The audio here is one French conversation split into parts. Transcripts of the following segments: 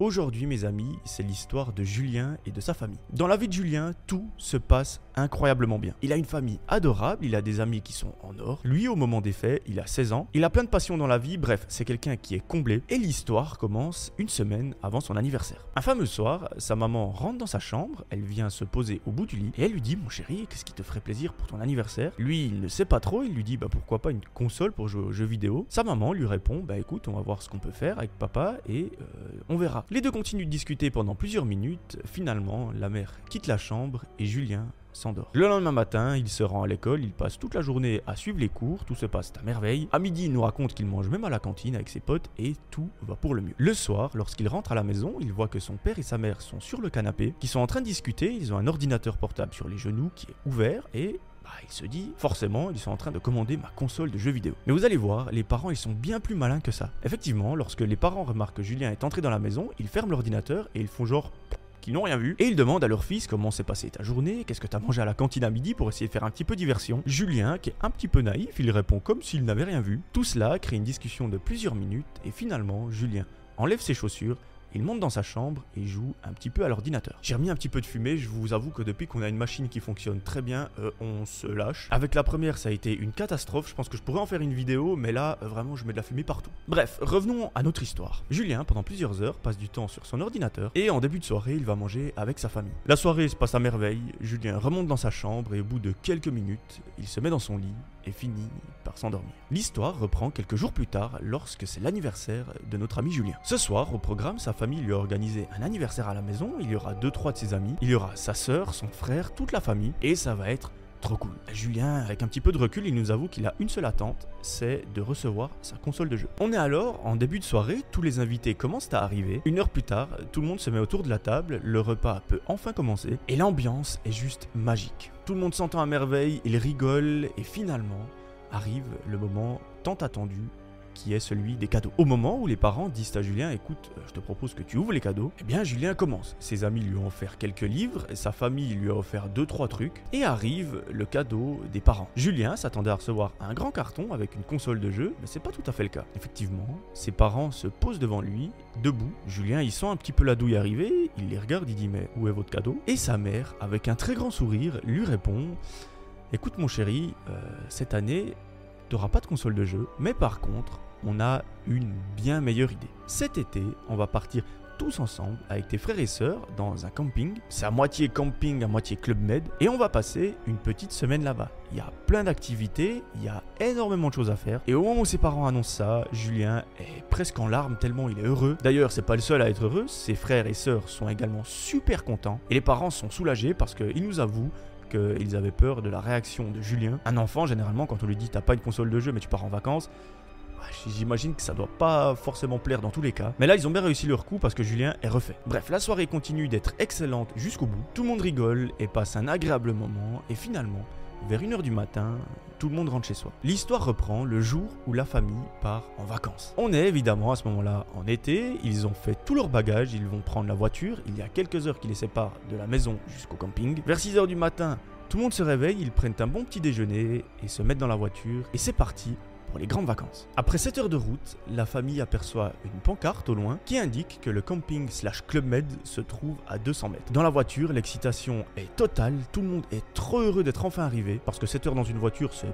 Aujourd'hui, mes amis, c'est l'histoire de Julien et de sa famille. Dans la vie de Julien, tout se passe incroyablement bien. Il a une famille adorable, il a des amis qui sont en or. Lui, au moment des faits, il a 16 ans. Il a plein de passions dans la vie, bref, c'est quelqu'un qui est comblé. Et l'histoire commence une semaine avant son anniversaire. Un fameux soir, sa maman rentre dans sa chambre, elle vient se poser au bout du lit et elle lui dit Mon chéri, qu'est-ce qui te ferait plaisir pour ton anniversaire? Lui, il ne sait pas trop, il lui dit Bah pourquoi pas une console pour jouer aux jeux vidéo? Sa maman lui répond Bah écoute, on va voir ce qu'on peut faire avec papa et euh, on verra. Les deux continuent de discuter pendant plusieurs minutes. Finalement, la mère quitte la chambre et Julien s'endort. Le lendemain matin, il se rend à l'école, il passe toute la journée à suivre les cours, tout se passe à merveille. À midi, il nous raconte qu'il mange même à la cantine avec ses potes et tout va pour le mieux. Le soir, lorsqu'il rentre à la maison, il voit que son père et sa mère sont sur le canapé, qui sont en train de discuter, ils ont un ordinateur portable sur les genoux qui est ouvert et bah, il se dit, forcément, ils sont en train de commander ma console de jeux vidéo. Mais vous allez voir, les parents, ils sont bien plus malins que ça. Effectivement, lorsque les parents remarquent que Julien est entré dans la maison, ils ferment l'ordinateur et ils font genre qu'ils n'ont rien vu, et ils demandent à leur fils comment s'est passée ta journée, qu'est-ce que t'as mangé à la cantine à midi pour essayer de faire un petit peu diversion. Julien, qui est un petit peu naïf, il répond comme s'il n'avait rien vu. Tout cela crée une discussion de plusieurs minutes, et finalement, Julien enlève ses chaussures il monte dans sa chambre et joue un petit peu à l'ordinateur. J'ai remis un petit peu de fumée, je vous avoue que depuis qu'on a une machine qui fonctionne très bien, euh, on se lâche. Avec la première, ça a été une catastrophe, je pense que je pourrais en faire une vidéo, mais là, euh, vraiment, je mets de la fumée partout. Bref, revenons à notre histoire. Julien, pendant plusieurs heures, passe du temps sur son ordinateur et en début de soirée, il va manger avec sa famille. La soirée se passe à merveille, Julien remonte dans sa chambre et au bout de quelques minutes, il se met dans son lit et finit par s'endormir. L'histoire reprend quelques jours plus tard lorsque c'est l'anniversaire de notre ami Julien. Ce soir, au programme, sa famille lui a organisé un anniversaire à la maison, il y aura deux trois de ses amis, il y aura sa sœur, son frère, toute la famille et ça va être trop cool. Julien, avec un petit peu de recul, il nous avoue qu'il a une seule attente, c'est de recevoir sa console de jeu. On est alors en début de soirée, tous les invités commencent à arriver. Une heure plus tard, tout le monde se met autour de la table, le repas peut enfin commencer et l'ambiance est juste magique. Tout le monde s'entend à merveille, il rigole et finalement arrive le moment tant attendu qui est celui des cadeaux. Au moment où les parents disent à Julien, écoute, euh, je te propose que tu ouvres les cadeaux, eh bien Julien commence. Ses amis lui ont offert quelques livres, sa famille lui a offert 2-3 trucs, et arrive le cadeau des parents. Julien s'attendait à recevoir un grand carton avec une console de jeu, mais c'est pas tout à fait le cas. Effectivement, ses parents se posent devant lui, debout. Julien, il sent un petit peu la douille arriver, il les regarde, il dit mais où est votre cadeau? Et sa mère, avec un très grand sourire, lui répond Écoute mon chéri, euh, cette année, t'auras pas de console de jeu, mais par contre, on a une bien meilleure idée. Cet été, on va partir tous ensemble avec tes frères et sœurs dans un camping. C'est à moitié camping, à moitié club med. Et on va passer une petite semaine là-bas. Il y a plein d'activités, il y a énormément de choses à faire. Et au moment où ses parents annoncent ça, Julien est presque en larmes tellement il est heureux. D'ailleurs, c'est pas le seul à être heureux, ses frères et sœurs sont également super contents. Et les parents sont soulagés parce qu'ils nous avouent qu'ils avaient peur de la réaction de Julien. Un enfant, généralement, quand on lui dit t'as pas une console de jeu mais tu pars en vacances, J'imagine que ça doit pas forcément plaire dans tous les cas. Mais là, ils ont bien réussi leur coup parce que Julien est refait. Bref, la soirée continue d'être excellente jusqu'au bout. Tout le monde rigole et passe un agréable moment. Et finalement, vers 1h du matin, tout le monde rentre chez soi. L'histoire reprend le jour où la famille part en vacances. On est évidemment à ce moment-là en été, ils ont fait tout leur bagage, ils vont prendre la voiture, il y a quelques heures qui les séparent de la maison jusqu'au camping. Vers 6h du matin, tout le monde se réveille, ils prennent un bon petit déjeuner et se mettent dans la voiture et c'est parti les grandes vacances. Après 7 heures de route, la famille aperçoit une pancarte au loin qui indique que le camping slash Club Med se trouve à 200 mètres. Dans la voiture, l'excitation est totale, tout le monde est trop heureux d'être enfin arrivé, parce que 7 heures dans une voiture, c'est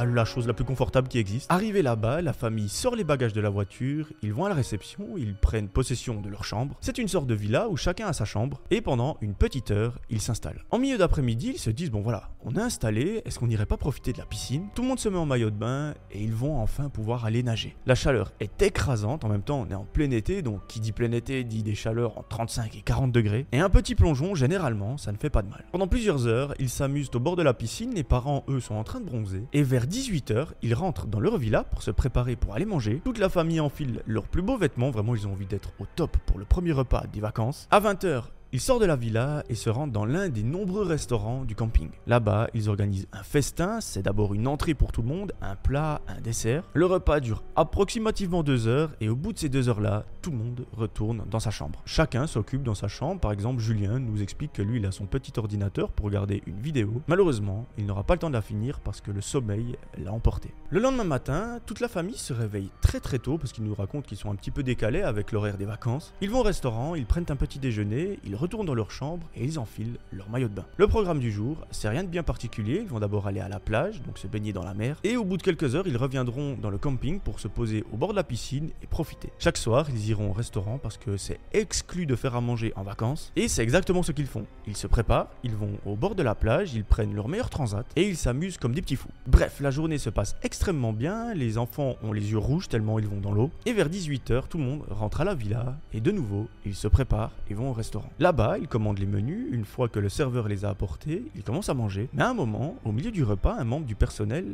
la chose la plus confortable qui existe. Arrivé là-bas, la famille sort les bagages de la voiture, ils vont à la réception, ils prennent possession de leur chambre. C'est une sorte de villa où chacun a sa chambre, et pendant une petite heure, ils s'installent. En milieu d'après-midi, ils se disent, bon voilà, on a installé, est-ce qu'on n'irait pas profiter de la piscine? Tout le monde se met en maillot de bain, et ils vont enfin pouvoir aller nager. La chaleur est écrasante, en même temps on est en plein été, donc qui dit plein été dit des chaleurs en 35 et 40 degrés, et un petit plongeon, généralement, ça ne fait pas de mal. Pendant plusieurs heures, ils s'amusent au bord de la piscine, les parents, eux, sont en train de bronzer, et vers 18h, ils rentrent dans leur villa pour se préparer pour aller manger. Toute la famille enfile leurs plus beaux vêtements, vraiment ils ont envie d'être au top pour le premier repas des vacances. À 20h, Ils sortent de la villa et se rendent dans l'un des nombreux restaurants du camping. Là-bas, ils organisent un festin, c'est d'abord une entrée pour tout le monde, un plat, un dessert. Le repas dure approximativement deux heures et au bout de ces deux heures-là, tout le monde retourne dans sa chambre. Chacun s'occupe dans sa chambre, par exemple Julien nous explique que lui il a son petit ordinateur pour regarder une vidéo. Malheureusement, il n'aura pas le temps de la finir parce que le sommeil l'a emporté. Le lendemain matin, toute la famille se réveille très très tôt parce qu'il nous raconte qu'ils sont un petit peu décalés avec l'horaire des vacances. Ils vont au restaurant, ils prennent un petit déjeuner, ils retournent dans leur chambre et ils enfilent leur maillot de bain. Le programme du jour, c'est rien de bien particulier, ils vont d'abord aller à la plage, donc se baigner dans la mer, et au bout de quelques heures, ils reviendront dans le camping pour se poser au bord de la piscine et profiter. Chaque soir, ils iront au restaurant parce que c'est exclu de faire à manger en vacances, et c'est exactement ce qu'ils font. Ils se préparent, ils vont au bord de la plage, ils prennent leur meilleur transat, et ils s'amusent comme des petits fous. Bref, la journée se passe extrêmement bien, les enfants ont les yeux rouges tellement ils vont dans l'eau, et vers 18h, tout le monde rentre à la villa, et de nouveau, ils se préparent et vont au restaurant. Là-bas, ils commandent les menus, une fois que le serveur les a apportés, ils commencent à manger, mais à un moment, au milieu du repas, un membre du personnel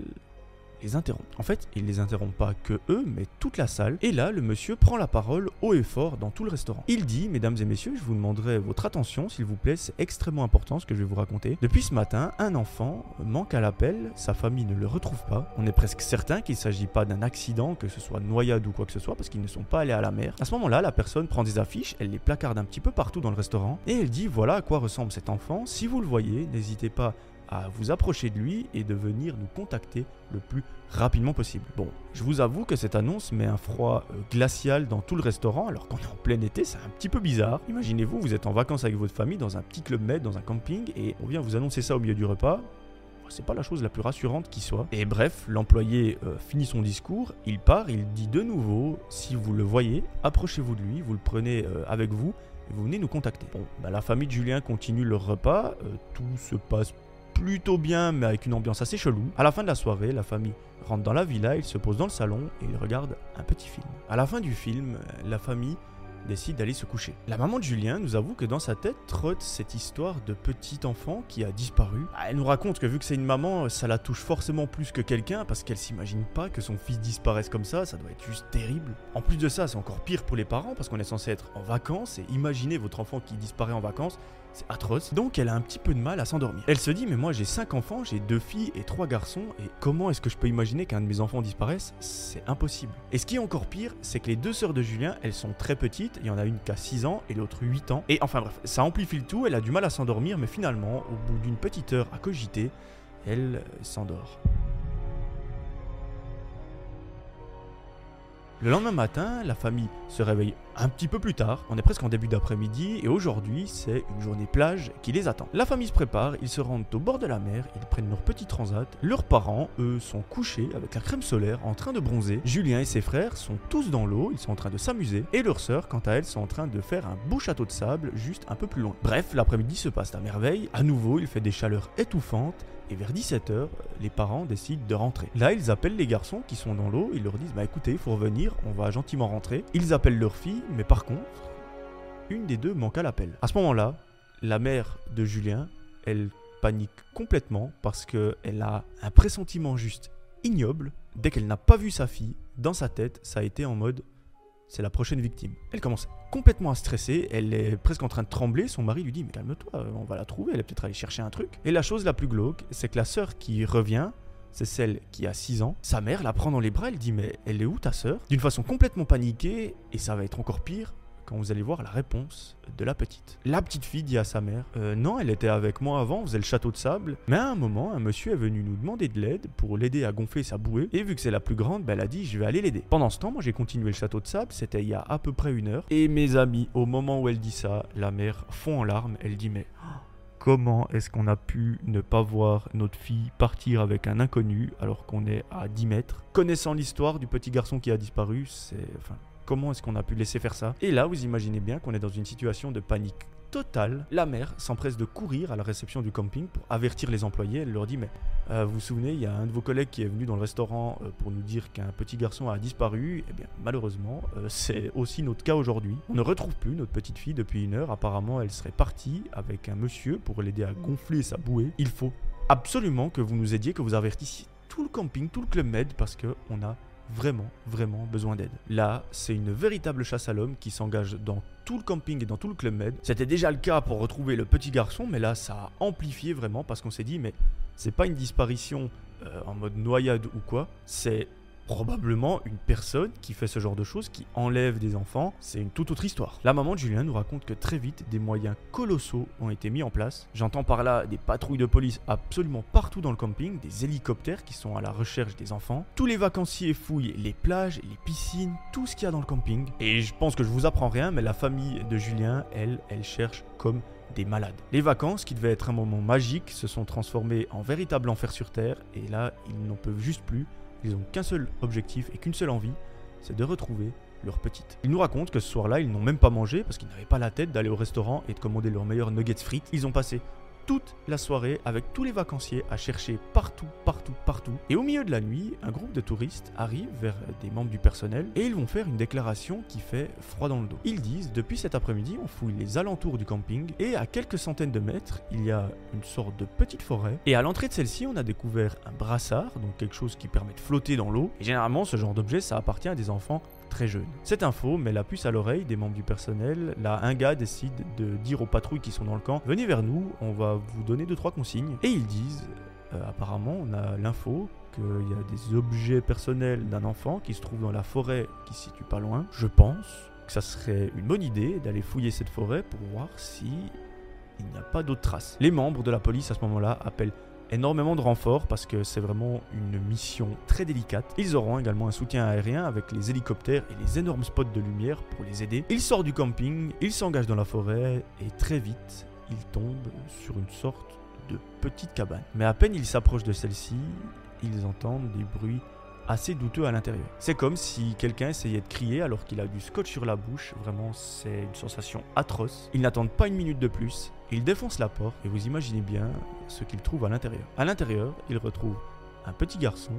les interrompt. En fait, il les interrompt pas que eux, mais toute la salle. Et là, le monsieur prend la parole haut et fort dans tout le restaurant. Il dit, mesdames et messieurs, je vous demanderai votre attention, s'il vous plaît, c'est extrêmement important ce que je vais vous raconter. Depuis ce matin, un enfant manque à l'appel, sa famille ne le retrouve pas. On est presque certain qu'il ne s'agit pas d'un accident, que ce soit noyade ou quoi que ce soit, parce qu'ils ne sont pas allés à la mer. À ce moment-là, la personne prend des affiches, elle les placarde un petit peu partout dans le restaurant, et elle dit, voilà à quoi ressemble cet enfant. Si vous le voyez, n'hésitez pas à vous approcher de lui et de venir nous contacter le plus rapidement possible. Bon, je vous avoue que cette annonce met un froid euh, glacial dans tout le restaurant alors qu'on est en plein été, c'est un petit peu bizarre. Imaginez-vous, vous êtes en vacances avec votre famille dans un petit club med, dans un camping, et on vient vous annoncer ça au milieu du repas. C'est pas la chose la plus rassurante qui soit. Et bref, l'employé euh, finit son discours, il part, il dit de nouveau si vous le voyez, approchez-vous de lui, vous le prenez euh, avec vous et vous venez nous contacter. Bon, bah, la famille de Julien continue leur repas, tout se passe plutôt bien, mais avec une ambiance assez chelou. À la fin de la soirée, la famille rentre dans la villa, ils se posent dans le salon et ils regardent un petit film. À la fin du film, la famille décide d'aller se coucher. La maman de Julien nous avoue que dans sa tête trotte cette histoire de petit enfant qui a disparu. Ah, elle nous raconte que vu que c'est une maman, ça la touche forcément plus que quelqu'un parce qu'elle s'imagine pas que son fils disparaisse comme ça, ça doit être juste terrible. En plus de ça, c'est encore pire pour les parents parce qu'on est censé être en vacances et imaginez votre enfant qui disparaît en vacances, c'est atroce. Donc elle a un petit peu de mal à s'endormir. Elle se dit mais moi j'ai 5 enfants, j'ai deux filles et trois garçons et comment est-ce que je peux imaginer qu'un de mes enfants disparaisse? C'est impossible. Et ce qui est encore pire, c'est que les deux sœurs de Julien, elles sont très petites, il y en a une qui a 6 ans et l'autre 8 ans. Et enfin bref, ça amplifie le tout, elle a du mal à s'endormir mais finalement, au bout d'une petite heure à cogiter, elle s'endort. Le lendemain matin, la famille se réveille un petit peu plus tard, on est presque en début d'après-midi, et aujourd'hui c'est une journée plage qui les attend. La famille se prépare, ils se rendent au bord de la mer, ils prennent leur petit transat. Leurs parents, eux, sont couchés avec la crème solaire en train de bronzer. Julien et ses frères sont tous dans l'eau, ils sont en train de s'amuser, et leurs sœurs, quant à elles, sont en train de faire un beau château de sable juste un peu plus loin. Bref, l'après-midi se passe à merveille, à nouveau il fait des chaleurs étouffantes, et vers 17h, les parents décident de rentrer. Là, ils appellent les garçons qui sont dans l'eau, ils leur disent Bah écoutez, il faut revenir, on va gentiment rentrer. Ils appellent leur fille, mais par contre, une des deux manque à l'appel. À ce moment-là, la mère de Julien, elle panique complètement parce qu'elle a un pressentiment juste ignoble. Dès qu'elle n'a pas vu sa fille, dans sa tête, ça a été en mode c'est la prochaine victime. Elle commence complètement à stresser, elle est presque en train de trembler, son mari lui dit mais calme-toi, on va la trouver, elle est peut-être allée chercher un truc. Et la chose la plus glauque, c'est que la sœur qui revient, c'est celle qui a 6 ans. Sa mère la prend dans les bras, elle dit mais elle est où ta sœur? D'une façon complètement paniquée, et ça va être encore pire, quand vous allez voir la réponse de la petite. La petite fille dit à sa mère euh, Non, elle était avec moi avant, on faisait le château de sable. Mais à un moment, un monsieur est venu nous demander de l'aide pour l'aider à gonfler sa bouée. Et vu que c'est la plus grande, ben, elle a dit Je vais aller l'aider. Pendant ce temps, moi j'ai continué le château de sable, c'était il y a à peu près une heure. Et mes amis, au moment où elle dit ça, la mère fond en larmes. Elle dit Mais. Comment est-ce qu'on a pu ne pas voir notre fille partir avec un inconnu alors qu'on est à 10 mètres? Connaissant l'histoire du petit garçon qui a disparu, c'est. Enfin, Comment est-ce qu'on a pu laisser faire ça? Et là, vous imaginez bien qu'on est dans une situation de panique totale. La mère s'empresse de courir à la réception du camping pour avertir les employés. Elle leur dit Mais euh, vous vous souvenez, il y a un de vos collègues qui est venu dans le restaurant euh, pour nous dire qu'un petit garçon a disparu. Eh bien, malheureusement, euh, c'est aussi notre cas aujourd'hui. On ne retrouve plus notre petite fille depuis une heure. Apparemment, elle serait partie avec un monsieur pour l'aider à gonfler sa bouée. Il faut absolument que vous nous aidiez, que vous avertissiez tout le camping, tout le club med, parce qu'on a vraiment, vraiment besoin d'aide. Là, c'est une véritable chasse à l'homme qui s'engage dans tout le camping et dans tout le club med. C'était déjà le cas pour retrouver le petit garçon, mais là, ça a amplifié vraiment parce qu'on s'est dit, mais c'est pas une disparition euh, en mode noyade ou quoi, c'est probablement une personne qui fait ce genre de choses, qui enlève des enfants, c'est une toute autre histoire. La maman de Julien nous raconte que très vite, des moyens colossaux ont été mis en place. J'entends par là des patrouilles de police absolument partout dans le camping, des hélicoptères qui sont à la recherche des enfants. Tous les vacanciers fouillent les plages, les piscines, tout ce qu'il y a dans le camping. Et je pense que je vous apprends rien, mais la famille de Julien, elle, elle cherche comme des malades. Les vacances, qui devaient être un moment magique, se sont transformées en véritable enfer sur Terre, et là, ils n'en peuvent juste plus. Ils ont qu'un seul objectif et qu'une seule envie, c'est de retrouver leur petite. Ils nous racontent que ce soir-là, ils n'ont même pas mangé parce qu'ils n'avaient pas la tête d'aller au restaurant et de commander leurs meilleurs nuggets frites. Ils ont passé toute la soirée avec tous les vacanciers à chercher partout, partout, partout. Et au milieu de la nuit, un groupe de touristes arrive vers des membres du personnel et ils vont faire une déclaration qui fait froid dans le dos. Ils disent depuis cet après-midi, on fouille les alentours du camping et à quelques centaines de mètres, il y a une sorte de petite forêt. Et à l'entrée de celle-ci, on a découvert un brassard, donc quelque chose qui permet de flotter dans l'eau. Et généralement, ce genre d'objet, ça appartient à des enfants très jeune. Cette info met la puce à l'oreille des membres du personnel. Là, un gars décide de dire aux patrouilles qui sont dans le camp Venez vers nous, on va vous donner 2-3 consignes. Et ils disent euh, Apparemment, on a l'info qu'il y a des objets personnels d'un enfant qui se trouve dans la forêt qui se situe pas loin. Je pense que ça serait une bonne idée d'aller fouiller cette forêt pour voir si il n'y a pas d'autres traces. Les membres de la police à ce moment-là appellent énormément de renforts parce que c'est vraiment une mission très délicate. Ils auront également un soutien aérien avec les hélicoptères et les énormes spots de lumière pour les aider. Ils sortent du camping, ils s'engagent dans la forêt et très vite, ils tombent sur une sorte de petite cabane. Mais à peine ils s'approchent de celle-ci, ils entendent des bruits assez douteux à l'intérieur. C'est comme si quelqu'un essayait de crier alors qu'il a du scotch sur la bouche. Vraiment, c'est une sensation atroce. Ils n'attendent pas une minute de plus. Ils défoncent la porte et vous imaginez bien ce qu'ils trouvent à l'intérieur. À l'intérieur, ils retrouvent un petit garçon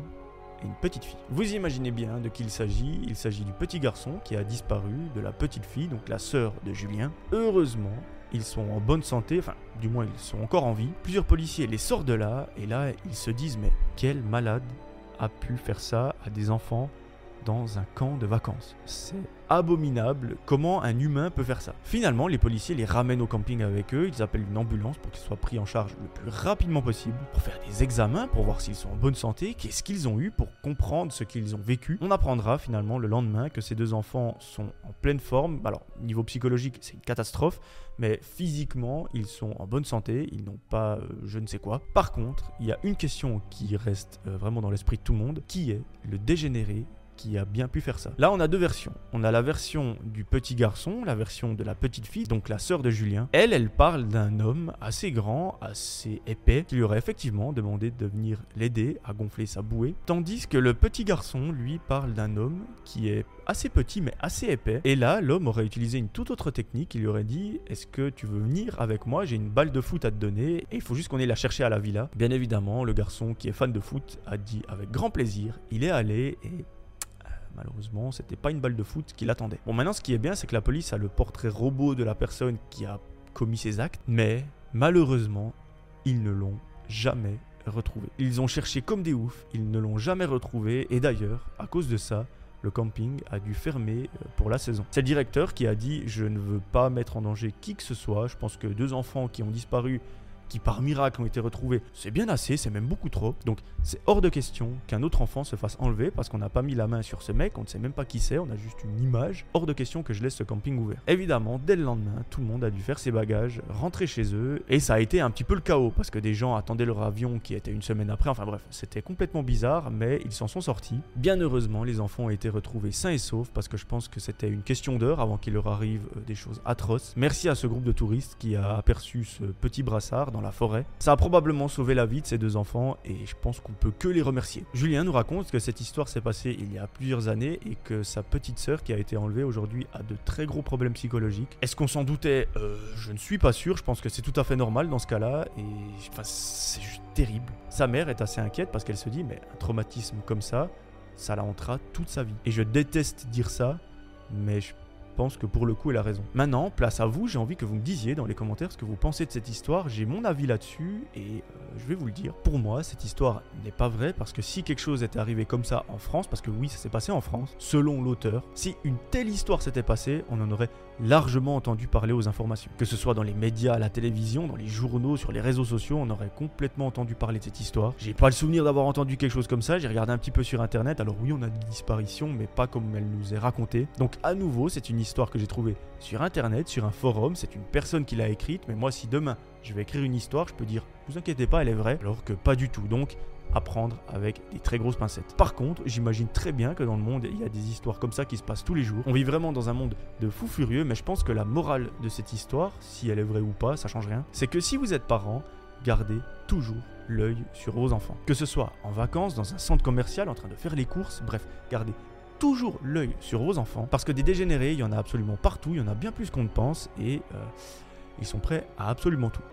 et une petite fille. Vous imaginez bien de qui il s'agit. Il s'agit du petit garçon qui a disparu, de la petite fille, donc la sœur de Julien. Heureusement, ils sont en bonne santé, enfin du moins ils sont encore en vie. Plusieurs policiers les sortent de là et là ils se disent mais quel malade a pu faire ça à des enfants dans un camp de vacances. C'est abominable comment un humain peut faire ça? Finalement, les policiers les ramènent au camping avec eux, ils appellent une ambulance pour qu'ils soient pris en charge le plus rapidement possible, pour faire des examens, pour voir s'ils sont en bonne santé, qu'est-ce qu'ils ont eu pour comprendre ce qu'ils ont vécu? On apprendra finalement le lendemain que ces deux enfants sont en pleine forme. Alors, niveau psychologique, c'est une catastrophe, mais physiquement, ils sont en bonne santé, ils n'ont pas euh, je ne sais quoi. Par contre, il y a une question qui reste euh, vraiment dans l'esprit de tout le monde, qui est le dégénéré qui a bien pu faire ça. Là, on a deux versions. On a la version du petit garçon, la version de la petite fille, donc la sœur de Julien. Elle, elle parle d'un homme assez grand, assez épais, qui lui aurait effectivement demandé de venir l'aider à gonfler sa bouée. Tandis que le petit garçon, lui, parle d'un homme qui est assez petit mais assez épais. Et là, l'homme aurait utilisé une toute autre technique. Il lui aurait dit Est-ce que tu veux venir avec moi? J'ai une balle de foot à te donner et il faut juste qu'on ait la chercher à la villa. Bien évidemment, le garçon qui est fan de foot a dit avec grand plaisir. Il est allé et Malheureusement, c'était pas une balle de foot qui l'attendait. Bon, maintenant, ce qui est bien, c'est que la police a le portrait robot de la personne qui a commis ces actes, mais malheureusement, ils ne l'ont jamais retrouvé. Ils ont cherché comme des oufs, ils ne l'ont jamais retrouvé, et d'ailleurs, à cause de ça, le camping a dû fermer euh, pour la saison. C'est le directeur qui a dit je ne veux pas mettre en danger qui que ce soit. Je pense que deux enfants qui ont disparu qui par miracle ont été retrouvés, c'est bien assez, c'est même beaucoup trop. Donc c'est hors de question qu'un autre enfant se fasse enlever parce qu'on n'a pas mis la main sur ce mec, on ne sait même pas qui c'est, on a juste une image. Hors de question que je laisse ce camping ouvert. Évidemment, dès le lendemain, tout le monde a dû faire ses bagages, rentrer chez eux, et ça a été un petit peu le chaos parce que des gens attendaient leur avion qui était une semaine après. Enfin bref, c'était complètement bizarre, mais ils s'en sont sortis. Bien heureusement, les enfants ont été retrouvés sains et saufs parce que je pense que c'était une question d'heure avant qu'il leur arrive euh, des choses atroces. Merci à ce groupe de touristes qui a aperçu ce petit brassard la forêt. Ça a probablement sauvé la vie de ces deux enfants et je pense qu'on peut que les remercier. Julien nous raconte que cette histoire s'est passée il y a plusieurs années et que sa petite sœur qui a été enlevée aujourd'hui a de très gros problèmes psychologiques. Est-ce qu'on s'en doutait? Euh, Je ne suis pas sûr, je pense que c'est tout à fait normal dans ce cas-là et enfin, c'est juste terrible. Sa mère est assez inquiète parce qu'elle se dit mais un traumatisme comme ça, ça la hantera toute sa vie. Et je déteste dire ça, mais je que pour le coup, elle a raison. Maintenant, place à vous, j'ai envie que vous me disiez dans les commentaires ce que vous pensez de cette histoire. J'ai mon avis là-dessus et euh, je vais vous le dire. Pour moi, cette histoire n'est pas vraie parce que si quelque chose était arrivé comme ça en France, parce que oui, ça s'est passé en France, selon l'auteur, si une telle histoire s'était passée, on en aurait largement entendu parler aux informations. Que ce soit dans les médias, à la télévision, dans les journaux, sur les réseaux sociaux, on aurait complètement entendu parler de cette histoire. J'ai pas le souvenir d'avoir entendu quelque chose comme ça, j'ai regardé un petit peu sur internet, alors oui, on a des disparitions, mais pas comme elle nous est racontée. Donc à nouveau, c'est une histoire que j'ai trouvée sur internet, sur un forum, c'est une personne qui l'a écrite, mais moi si demain je vais écrire une histoire, je peux dire, vous inquiétez pas, elle est vraie, alors que pas du tout. Donc à prendre avec des très grosses pincettes. Par contre, j'imagine très bien que dans le monde, il y a des histoires comme ça qui se passent tous les jours. On vit vraiment dans un monde de fous furieux, mais je pense que la morale de cette histoire, si elle est vraie ou pas, ça change rien, c'est que si vous êtes parent, gardez toujours l'œil sur vos enfants. Que ce soit en vacances, dans un centre commercial, en train de faire les courses, bref, gardez toujours l'œil sur vos enfants, parce que des dégénérés, il y en a absolument partout, il y en a bien plus qu'on ne pense, et euh, ils sont prêts à absolument tout.